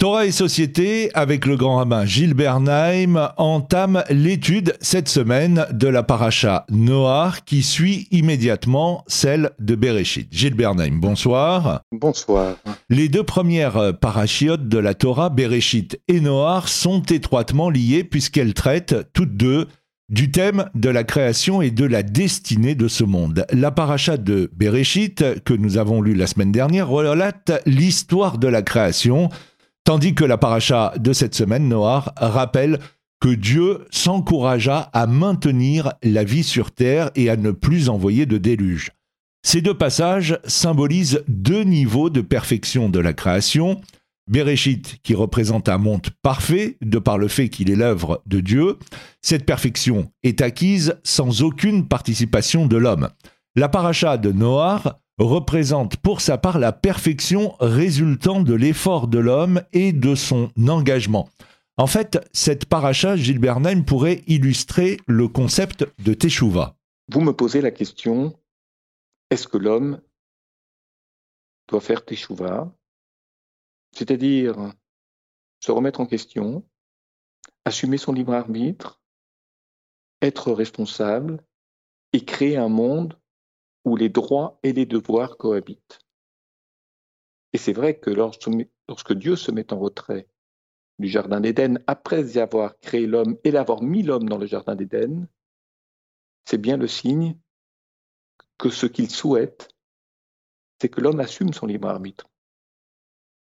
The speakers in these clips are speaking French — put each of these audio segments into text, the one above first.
Torah et Société, avec le grand rabbin Gilles Bernheim, entame l'étude cette semaine de la paracha Noir qui suit immédiatement celle de Bereshit. Gilles Bernheim, bonsoir. Bonsoir. Les deux premières parachiotes de la Torah, Bereshit et Noir, sont étroitement liées puisqu'elles traitent toutes deux du thème de la création et de la destinée de ce monde. La paracha de Bereshit, que nous avons lue la semaine dernière, relate l'histoire de la création, Tandis que la paracha de cette semaine, Noir, rappelle que Dieu s'encouragea à maintenir la vie sur terre et à ne plus envoyer de déluge. Ces deux passages symbolisent deux niveaux de perfection de la création. Bereshit, qui représente un monde parfait, de par le fait qu'il est l'œuvre de Dieu. Cette perfection est acquise sans aucune participation de l'homme. La paracha de Noir représente pour sa part la perfection résultant de l'effort de l'homme et de son engagement. En fait, cette paracha, Gilles Bernheim, pourrait illustrer le concept de Teshuvah. Vous me posez la question, est-ce que l'homme doit faire Teshuvah C'est-à-dire se remettre en question, assumer son libre arbitre, être responsable et créer un monde où les droits et les devoirs cohabitent. Et c'est vrai que lorsque, Dieu se met en retrait du Jardin d'Éden, après y avoir créé l'homme et l'avoir mis l'homme dans le Jardin d'Éden, c'est bien le signe que ce qu'il souhaite, c'est que l'homme assume son libre arbitre,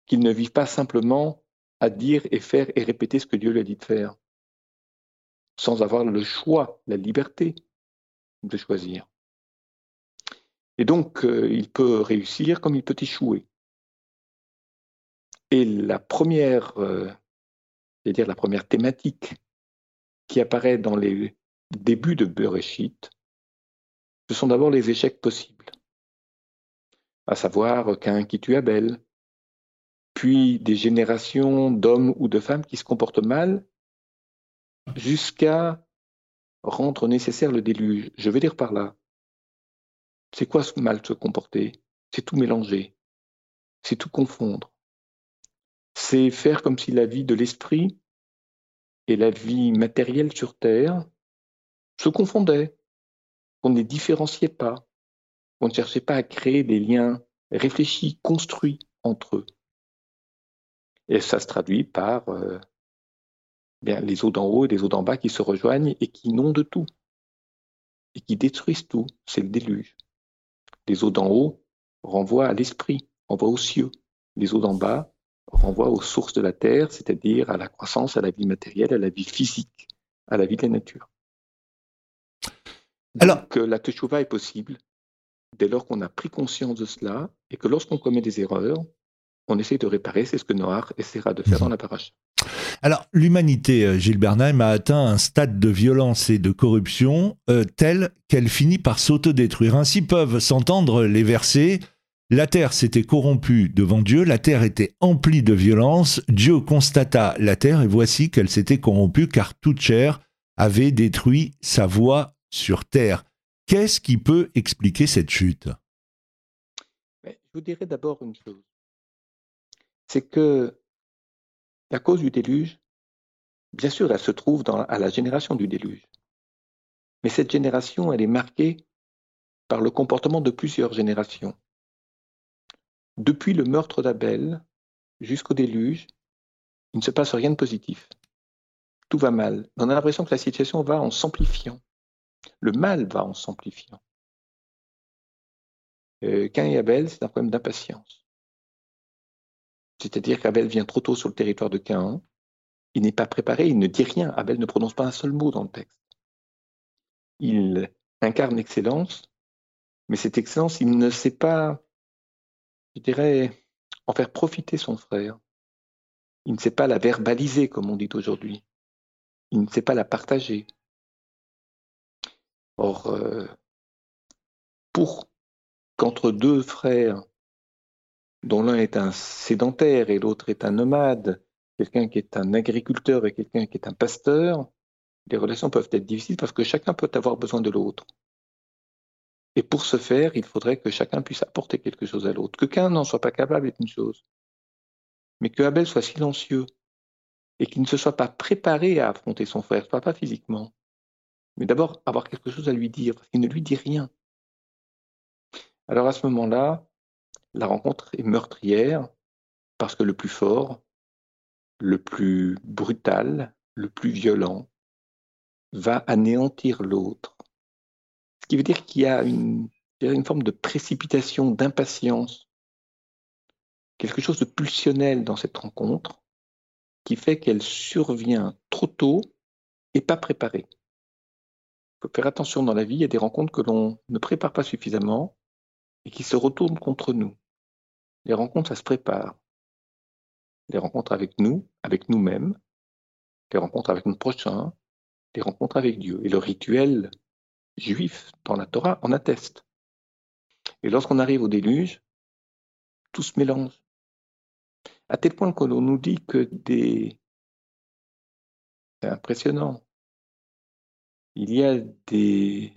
qu'il ne vive pas simplement à dire et faire et répéter ce que Dieu lui a dit de faire, sans avoir le choix, la liberté de choisir. Et donc, euh, il peut réussir comme il peut échouer. Et la première, euh, dire la première thématique qui apparaît dans les débuts de Bereshit, ce sont d'abord les échecs possibles, à savoir qu'un qui tue Abel, puis des générations d'hommes ou de femmes qui se comportent mal, jusqu'à rendre nécessaire le déluge. Je veux dire par là c'est quoi ce mal se comporter? C'est tout mélanger, c'est tout confondre. C'est faire comme si la vie de l'esprit et la vie matérielle sur Terre se confondaient, qu'on ne les différenciait pas, qu'on ne cherchait pas à créer des liens réfléchis, construits entre eux. Et ça se traduit par euh, bien, les eaux d'en haut et les eaux d'en bas qui se rejoignent et qui inondent tout, et qui détruisent tout. C'est le déluge. Les eaux d'en haut renvoient à l'esprit, renvoient aux cieux. Les eaux d'en bas renvoient aux sources de la terre, c'est-à-dire à la croissance, à la vie matérielle, à la vie physique, à la vie de la nature. Alors, que la teshuva est possible dès lors qu'on a pris conscience de cela et que lorsqu'on commet des erreurs, on essaie de réparer. C'est ce que Noir essaiera de faire dans la paracha. Alors, l'humanité, euh, Gilles Bernheim, a atteint un stade de violence et de corruption euh, tel qu'elle finit par s'autodétruire. Ainsi peuvent s'entendre les versets La terre s'était corrompue devant Dieu, la terre était emplie de violence, Dieu constata la terre et voici qu'elle s'était corrompue car toute chair avait détruit sa voie sur terre. Qu'est-ce qui peut expliquer cette chute? Je vous dirais d'abord une chose. C'est que la cause du déluge, bien sûr, elle se trouve à la génération du déluge. Mais cette génération, elle est marquée par le comportement de plusieurs générations. Depuis le meurtre d'Abel jusqu'au déluge, il ne se passe rien de positif. Tout va mal. On a l'impression que la situation va en s'amplifiant. Le mal va en s'amplifiant. Euh, Cain et Abel, c'est un problème d'impatience. C'est-à-dire qu'Abel vient trop tôt sur le territoire de Cain, il n'est pas préparé, il ne dit rien. Abel ne prononce pas un seul mot dans le texte. Il incarne l'excellence, mais cette excellence, il ne sait pas, je dirais, en faire profiter son frère. Il ne sait pas la verbaliser, comme on dit aujourd'hui. Il ne sait pas la partager. Or, euh, pour qu'entre deux frères dont l'un est un sédentaire et l'autre est un nomade, quelqu'un qui est un agriculteur et quelqu'un qui est un pasteur, les relations peuvent être difficiles parce que chacun peut avoir besoin de l'autre. Et pour ce faire, il faudrait que chacun puisse apporter quelque chose à l'autre. Que qu'un n'en soit pas capable est une chose. mais que Abel soit silencieux et qu'il ne se soit pas préparé à affronter son frère, pas, pas physiquement, mais d'abord avoir quelque chose à lui dire, parce qu'il ne lui dit rien. Alors à ce moment-là, la rencontre est meurtrière, parce que le plus fort, le plus brutal, le plus violent, va anéantir l'autre. Ce qui veut dire qu'il y a une, forme de précipitation, d'impatience, quelque chose de pulsionnel dans cette rencontre, qui fait qu'elle survient trop tôt et pas préparée. Il faut faire attention dans la vie, il y a des rencontres que l'on ne prépare pas suffisamment et qui se retournent contre nous. Les rencontres, ça se prépare. Les rencontres avec nous, avec nous-mêmes, les rencontres avec notre prochain, les rencontres avec Dieu. Et le rituel juif dans la Torah en atteste. Et lorsqu'on arrive au déluge, tout se mélange. À tel point que l'on nous dit que des... C'est impressionnant. Il y a des,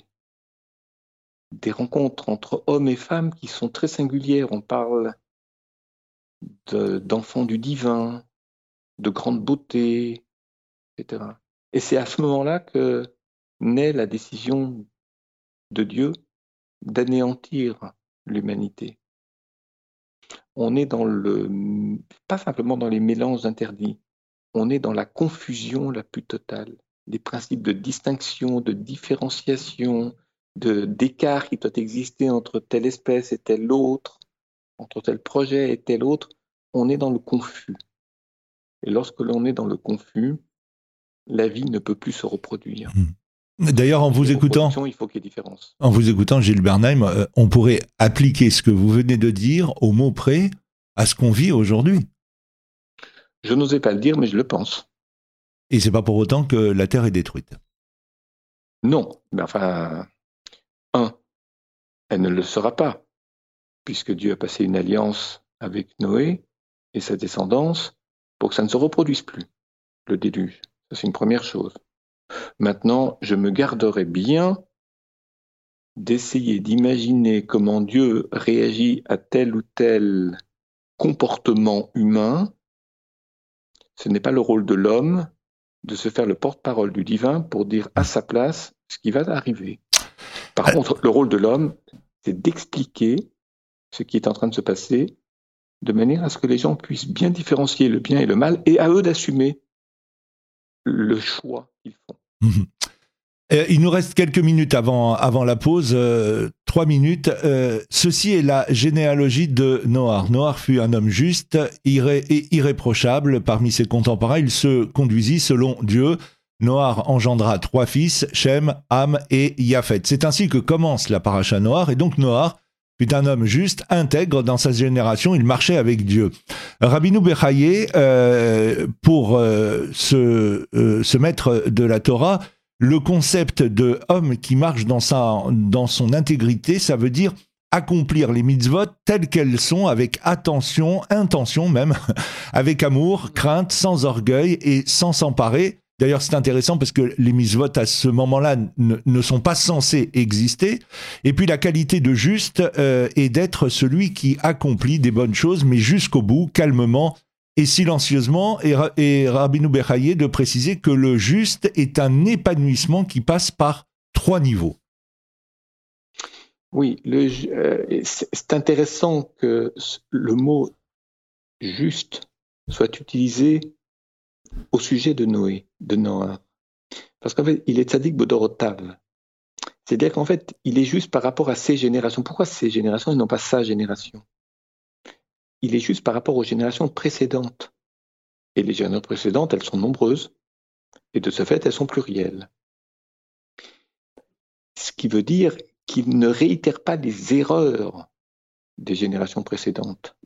des rencontres entre hommes et femmes qui sont très singulières. On parle d'enfants du divin, de grande beauté, etc. Et c'est à ce moment-là que naît la décision de Dieu d'anéantir l'humanité. On est dans le, pas simplement dans les mélanges interdits, on est dans la confusion la plus totale des principes de distinction, de différenciation, de d'écart qui doit exister entre telle espèce et telle autre, entre tel projet et tel autre, on est dans le confus. Et lorsque l'on est dans le confus, la vie ne peut plus se reproduire. Hmm. D'ailleurs, en vous écoutant, il faut qu'il y ait différence. En vous écoutant, Gilles Bernheim, euh, on pourrait appliquer ce que vous venez de dire au mot près à ce qu'on vit aujourd'hui. Je n'osais pas le dire, mais je le pense. Et c'est pas pour autant que la Terre est détruite. Non, mais enfin, un, elle ne le sera pas, puisque Dieu a passé une alliance avec Noé et sa descendance pour que ça ne se reproduise plus, le déluge. Ça, c'est une première chose. Maintenant, je me garderai bien d'essayer d'imaginer comment Dieu réagit à tel ou tel comportement humain. Ce n'est pas le rôle de l'homme, de se faire le porte-parole du divin pour dire à sa place ce qui va arriver. Par euh. contre, le rôle de l'homme, c'est d'expliquer ce qui est en train de se passer de manière à ce que les gens puissent bien différencier le bien et le mal et à eux d'assumer le choix qu'ils font. Mhm. Euh, il nous reste quelques minutes avant, avant la pause, euh, trois minutes. Euh, ceci est la généalogie de Noir. Noir fut un homme juste et irréprochable parmi ses contemporains. Il se conduisit selon Dieu. Noir engendra trois fils, Shem, Ham et Yafet. C'est ainsi que commence la paracha Noir. Et donc Noir fut un homme juste, intègre dans sa génération. Il marchait avec Dieu. Rabbinou Bechaye, pour ce, ce maître de la Torah, le concept de homme qui marche dans, dans son intégrité, ça veut dire accomplir les mitzvot telles qu'elles sont, avec attention, intention même, avec amour, crainte, sans orgueil et sans s'emparer. D'ailleurs, c'est intéressant parce que les mitzvot à ce moment-là ne, sont pas censés exister. Et puis la qualité de juste euh, est d'être celui qui accomplit des bonnes choses, mais jusqu'au bout, calmement, et silencieusement, et, et Rabbi de préciser que le juste est un épanouissement qui passe par trois niveaux. Oui, euh, c'est intéressant que le mot juste soit utilisé au sujet de Noé, de Noah. Parce qu'en fait, il est tzaddik bodorotav. C'est-à-dire qu'en fait, il est juste par rapport à ses générations. Pourquoi ses générations et non pas sa génération? Il est juste par rapport aux générations précédentes. Et les générations précédentes, elles sont nombreuses, et de ce fait, elles sont plurielles. Ce qui veut dire qu'il ne réitère pas les erreurs des générations précédentes.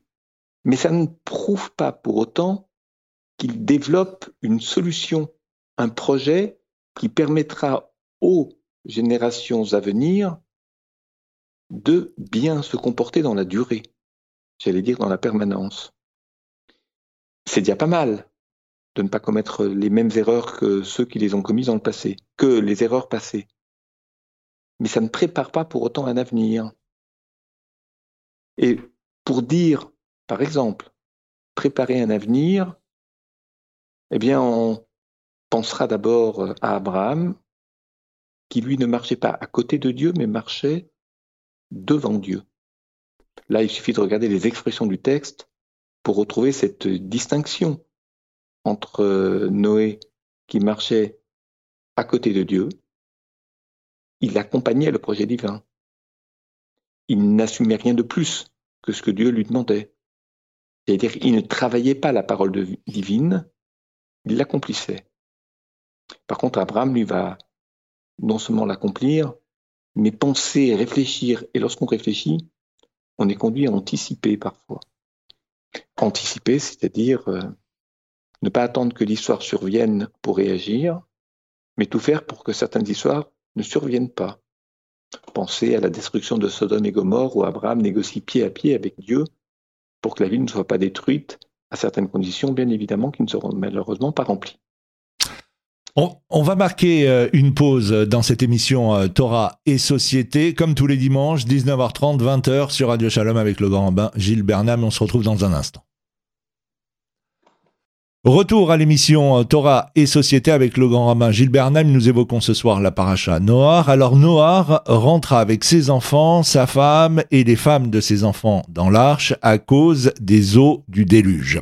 Mais ça ne prouve pas pour autant qu'il développe une solution, un projet qui permettra aux générations à venir de bien se comporter dans la durée j'allais dire dans la permanence. C'est déjà pas mal de ne pas commettre les mêmes erreurs que ceux qui les ont commises dans le passé, que les erreurs passées. Mais ça ne prépare pas pour autant un avenir. Et pour dire, par exemple, préparer un avenir, eh bien, on pensera d'abord à Abraham, qui lui ne marchait pas à côté de Dieu, mais marchait devant Dieu. Là, il suffit de regarder les expressions du texte pour retrouver cette distinction entre Noé qui marchait à côté de Dieu, il accompagnait le projet divin. Il n'assumait rien de plus que ce que Dieu lui demandait. C'est-à-dire, il ne travaillait pas la parole divine, il l'accomplissait. Par contre, Abraham, lui, va non seulement l'accomplir, mais penser, réfléchir. Et lorsqu'on réfléchit, on est conduit à anticiper parfois. Anticiper, c'est-à-dire euh, ne pas attendre que l'histoire survienne pour réagir, mais tout faire pour que certaines histoires ne surviennent pas. Pensez à la destruction de Sodome et Gomorre où Abraham négocie pied à pied avec Dieu pour que la ville ne soit pas détruite à certaines conditions, bien évidemment, qui ne seront malheureusement pas remplies. On, va marquer euh, une pause dans cette émission euh, Torah et Société, comme tous les dimanches, 19h30, 20h sur Radio Shalom avec le grand rabbin Gilles Bernam. On se retrouve dans un instant. Retour à l'émission euh, Torah et Société avec le grand rabbin Gilles Bernam. Nous évoquons ce soir la paracha Noir. Alors Noir rentra avec ses enfants, sa femme et les femmes de ses enfants dans l'arche à cause des eaux du déluge.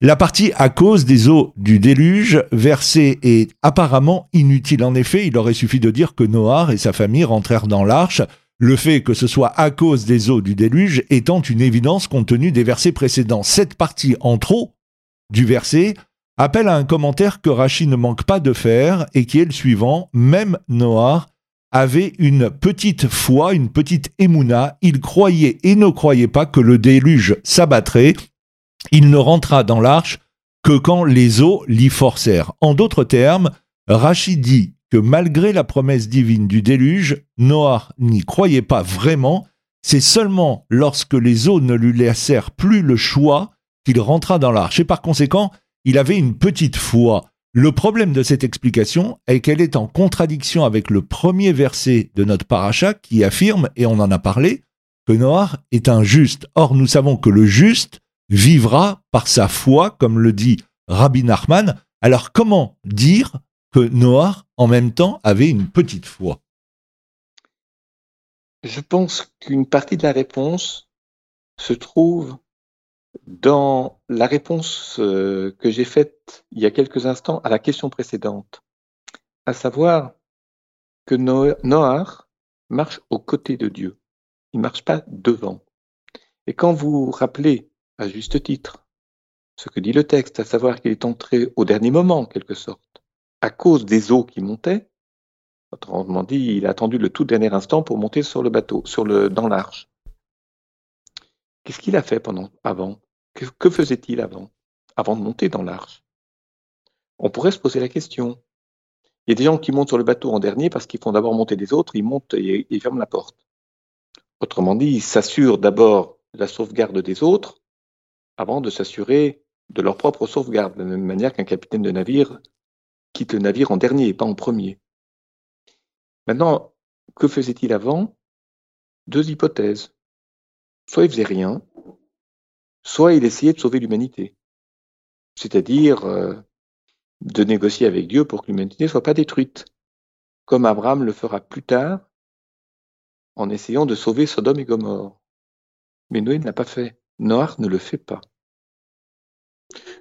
La partie à cause des eaux du déluge versée est apparemment inutile. En effet, il aurait suffi de dire que Noir et sa famille rentrèrent dans l'arche, le fait que ce soit à cause des eaux du déluge étant une évidence compte tenu des versets précédents. Cette partie en trop du verset appelle à un commentaire que Rachid ne manque pas de faire et qui est le suivant. Même Noah avait une petite foi, une petite émouna. Il croyait et ne croyait pas que le déluge s'abattrait. Il ne rentra dans l'arche que quand les eaux l'y forcèrent. En d'autres termes, Rachid dit que malgré la promesse divine du déluge, Noah n'y croyait pas vraiment. C'est seulement lorsque les eaux ne lui laissèrent plus le choix qu'il rentra dans l'arche. Et par conséquent, il avait une petite foi. Le problème de cette explication est qu'elle est en contradiction avec le premier verset de notre paracha qui affirme, et on en a parlé, que Noah est un juste. Or, nous savons que le juste vivra par sa foi, comme le dit Rabbi Nachman. Alors, comment dire que Noah, en même temps, avait une petite foi? Je pense qu'une partie de la réponse se trouve dans la réponse euh, que j'ai faite il y a quelques instants à la question précédente, à savoir que Noah marche aux côtés de Dieu, il ne marche pas devant. Et quand vous rappelez, à juste titre, ce que dit le texte, à savoir qu'il est entré au dernier moment, en quelque sorte, à cause des eaux qui montaient, autrement dit, il a attendu le tout dernier instant pour monter sur le bateau, sur le, dans l'arche. Qu'est-ce qu'il a fait pendant, avant? Que, faisait-il avant, avant de monter dans l'arche? On pourrait se poser la question. Il y a des gens qui montent sur le bateau en dernier parce qu'ils font d'abord monter les autres, ils montent et ferment la porte. Autrement dit, ils s'assurent d'abord la sauvegarde des autres avant de s'assurer de leur propre sauvegarde, de la même manière qu'un capitaine de navire quitte le navire en dernier et pas en premier. Maintenant, que faisait-il avant? Deux hypothèses. Soit il faisait rien, soit il essayait de sauver l'humanité, c'est-à-dire euh, de négocier avec Dieu pour que l'humanité ne soit pas détruite, comme Abraham le fera plus tard en essayant de sauver Sodome et Gomorre. Mais Noé ne l'a pas fait. Noir ne le fait pas.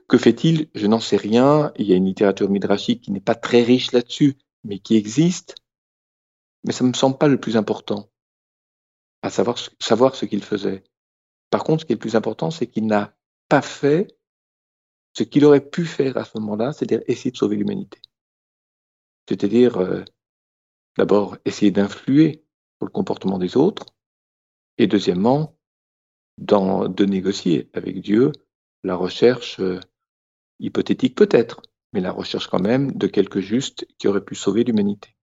Que fait-il? Je n'en sais rien. Il y a une littérature midrashique qui n'est pas très riche là-dessus, mais qui existe. Mais ça ne me semble pas le plus important, à savoir, savoir ce qu'il faisait. Par contre, ce qui est le plus important, c'est qu'il n'a pas fait ce qu'il aurait pu faire à ce moment-là, c'est-à-dire essayer de sauver l'humanité. C'est-à-dire, euh, d'abord, essayer d'influer sur le comportement des autres, et deuxièmement, de négocier avec Dieu la recherche euh, hypothétique peut-être, mais la recherche quand même de quelque juste qui aurait pu sauver l'humanité.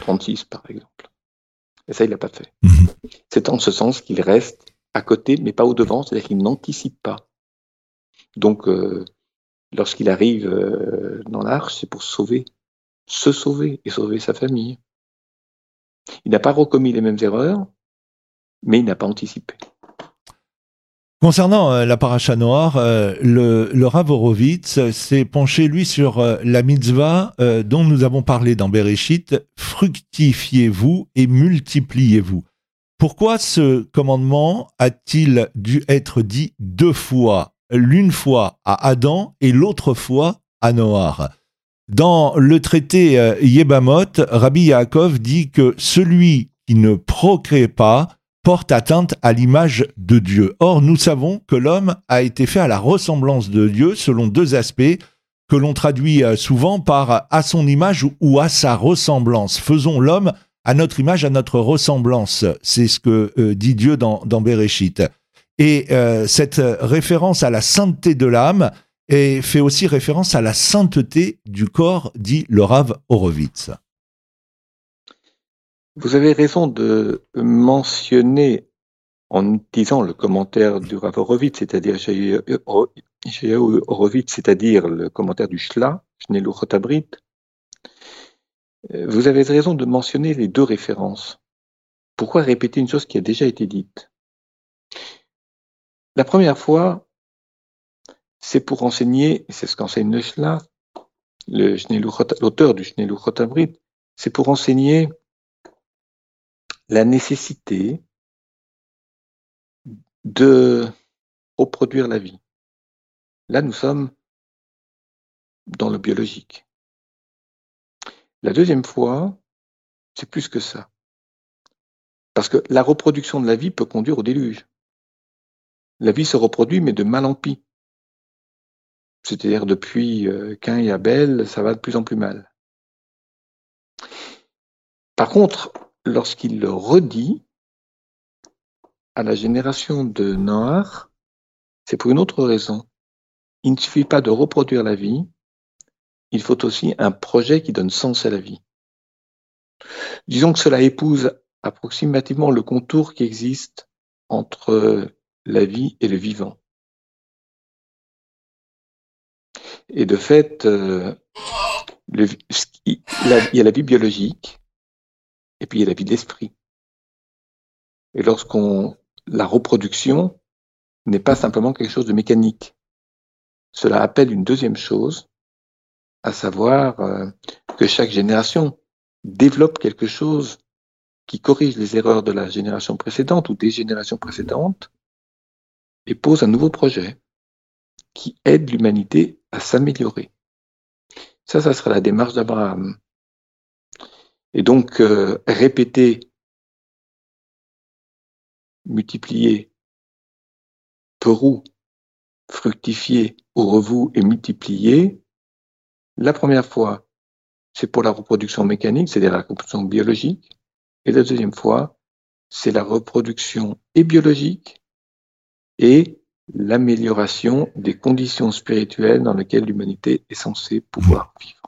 36 par exemple. Et ça, il l'a pas fait. Mhm. C'est en ce sens qu'il reste à côté, mais pas au devant, c'est-à-dire qu'il n'anticipe pas. Donc, euh, lorsqu'il arrive euh, dans l'arche, c'est pour sauver, se sauver et sauver sa famille. Il n'a pas recommis les mêmes erreurs, mais il n'a pas anticipé. Concernant euh, la paracha noire, le, le s'est penché, lui, sur la mitzvah dont nous avons parlé dans Bereshit, fructifiez-vous et multipliez-vous. Pourquoi ce commandement a-t-il dû être dit deux fois, l'une fois à Adam et l'autre fois à Noir Dans le traité Yebamot, Rabbi Yaakov dit que celui qui ne procrée pas porte atteinte à l'image de Dieu. Or, nous savons que l'homme a été fait à la ressemblance de Dieu selon deux aspects que l'on traduit euh, souvent par à son image ou à sa ressemblance. Faisons l'homme à notre image, à notre ressemblance. C'est ce que euh, dit Dieu dans, dans Bereshit. Et euh, cette référence à la sainteté de l'âme fait aussi référence à la sainteté du corps, dit le Rav Horowitz. Vous avez raison de mentionner, en utilisant le commentaire du Rav Horowitz, c'est-à-dire c'est-à-dire le commentaire du Shla, Shnelu Chotabrit, vous avez raison de mentionner les deux références. Pourquoi répéter une chose qui a déjà été dite? La première fois, c'est pour enseigner, c'est ce qu'enseigne le l'auteur du Shnelu Chotabrit, c'est pour enseigner la nécessité de reproduire la vie. Là, nous sommes dans le biologique. La deuxième fois, c'est plus que ça. Parce que la reproduction de la vie peut conduire au déluge. La vie se reproduit, mais de mal en pis. C'est-à-dire depuis euh, Cain et Abel, ça va de plus en plus mal. Par contre, lorsqu'il le redit à la génération de Noir, c'est pour une autre raison. Il ne suffit pas de reproduire la vie, il faut aussi un projet qui donne sens à la vie. Disons que cela épouse approximativement le contour qui existe entre la vie et le vivant. Et de fait, euh, il y a la vie biologique, et puis il y a la vie d'esprit. Et lorsqu'on la reproduction n'est pas simplement quelque chose de mécanique. Cela appelle une deuxième chose, à savoir euh, que chaque génération développe quelque chose qui corrige les erreurs de la génération précédente ou des générations précédentes et pose un nouveau projet qui aide l'humanité à s'améliorer. Ça, ça sera la démarche d'Abraham. Et donc, euh, répéter, multiplier, perou, fructifier, au revou et multiplier, la première fois, c'est pour la reproduction mécanique, c'est-à-dire la reproduction biologique, et la deuxième fois, c'est la reproduction et biologique et l'amélioration des conditions spirituelles dans lesquelles l'humanité est censée pouvoir vivre.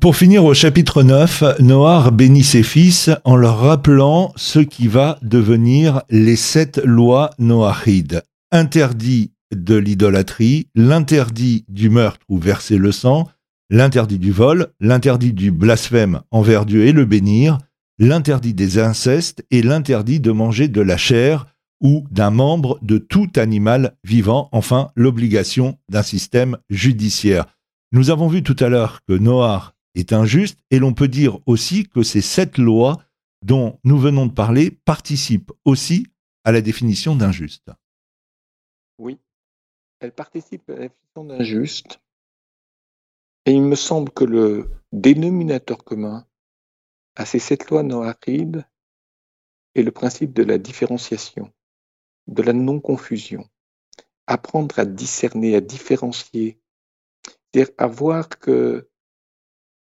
Pour finir au chapitre 9, Noir bénit ses fils en leur rappelant ce qui va devenir les sept lois noachides. Interdit de l'idolâtrie, l'interdit du meurtre ou verser le sang, l'interdit du vol, l'interdit du blasphème envers Dieu et le bénir, l'interdit des incestes et l'interdit de manger de la chair ou d'un membre de tout animal vivant, enfin l'obligation d'un système judiciaire. Nous avons vu tout à l'heure que Noir est injuste, et l'on peut dire aussi que ces sept lois dont nous venons de parler participent aussi à la définition d'injuste. Oui, elles participent à la définition d'injuste, et il me semble que le dénominateur commun à ces sept lois noachides est le principe de la différenciation, de la non-confusion. Apprendre à discerner, à différencier, c'est-à-dire à voir que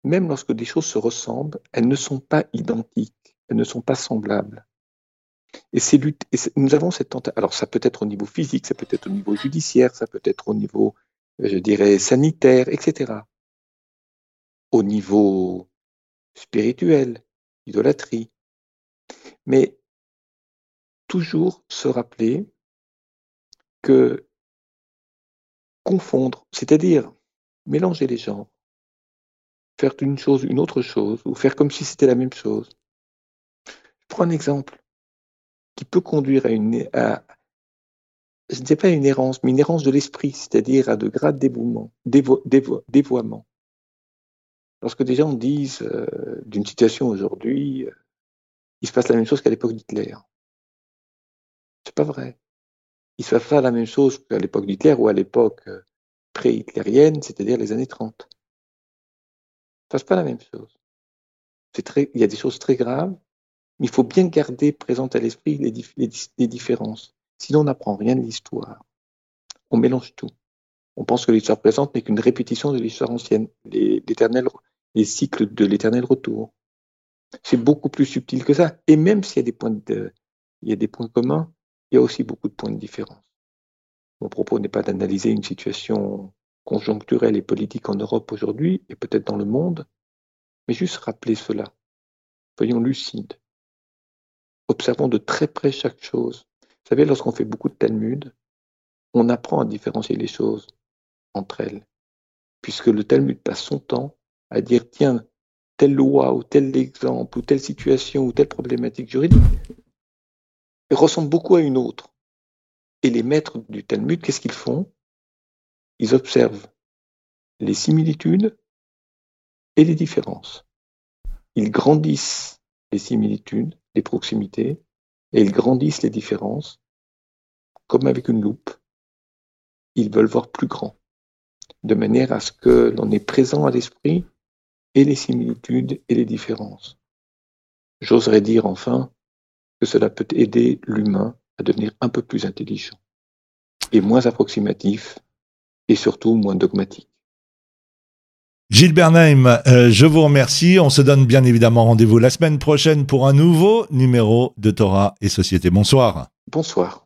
même lorsque des choses se ressemblent, elles ne sont pas identiques, elles ne sont pas semblables. Et, c'est, nous avons cette tentation. Alors, ça peut être au niveau physique, ça peut être au niveau judiciaire, ça peut être au niveau, euh, je dirais, sanitaire, etc. Au niveau spirituel, idolâtrie. Mais toujours se rappeler que confondre, c'est-à-dire mélanger les genres, faire une chose une autre chose, ou faire comme si c'était la même chose. Je prends un exemple qui peut conduire à, une, à, je ne dis pas une errance, mais une errance de l'esprit, c'est-à-dire à de grades dévouement, dévoiement. Lorsque des gens disent euh, d'une situation aujourd'hui, euh, il se passe la même chose qu'à l'époque d'Hitler. C'est pas vrai. Il se passe pas la même chose qu'à l'époque d'Hitler ou à l'époque euh, pré-hitlérienne, c'est-à-dire les années 30. Il se passe pas la même chose. Très, il y a des choses très graves, il faut bien garder présente à l'esprit les, différences. Sinon, on n'apprend rien de l'histoire. On mélange tout. On pense que l'histoire présente n'est qu'une répétition de l'histoire ancienne, les, les cycles de l'éternel retour. C'est beaucoup plus subtil que ça. Et même s'il y y a des points communs, il y a aussi beaucoup de points de différence. Mon propos n'est pas d'analyser une situation conjoncturelle et politique en Europe aujourd'hui, et peut-être dans le monde, mais juste rappeler cela. Soyons lucides. Observons de très près chaque chose. Vous savez, lorsqu'on fait beaucoup de Talmud, on apprend à différencier les choses entre elles, puisque le Talmud passe son temps à dire, tiens, telle loi ou tel exemple ou telle situation ou telle problématique juridique ressemble beaucoup à une autre. Et les maîtres du Talmud, qu'est-ce qu'ils font? Ils observent les similitudes et les différences. Ils grandissent les similitudes, les proximités, et ils grandissent les différences, comme avec une loupe. Ils veulent voir plus grand, de manière à ce que l'on est présent à l'esprit et les similitudes et les différences. J'oserais dire enfin que cela peut aider l'humain à devenir un peu plus intelligent et moins approximatif et surtout moins dogmatique. Gilles Bernheim, euh, je vous remercie. On se donne bien évidemment rendez-vous la semaine prochaine pour un nouveau numéro de Torah et Société. Bonsoir. Bonsoir.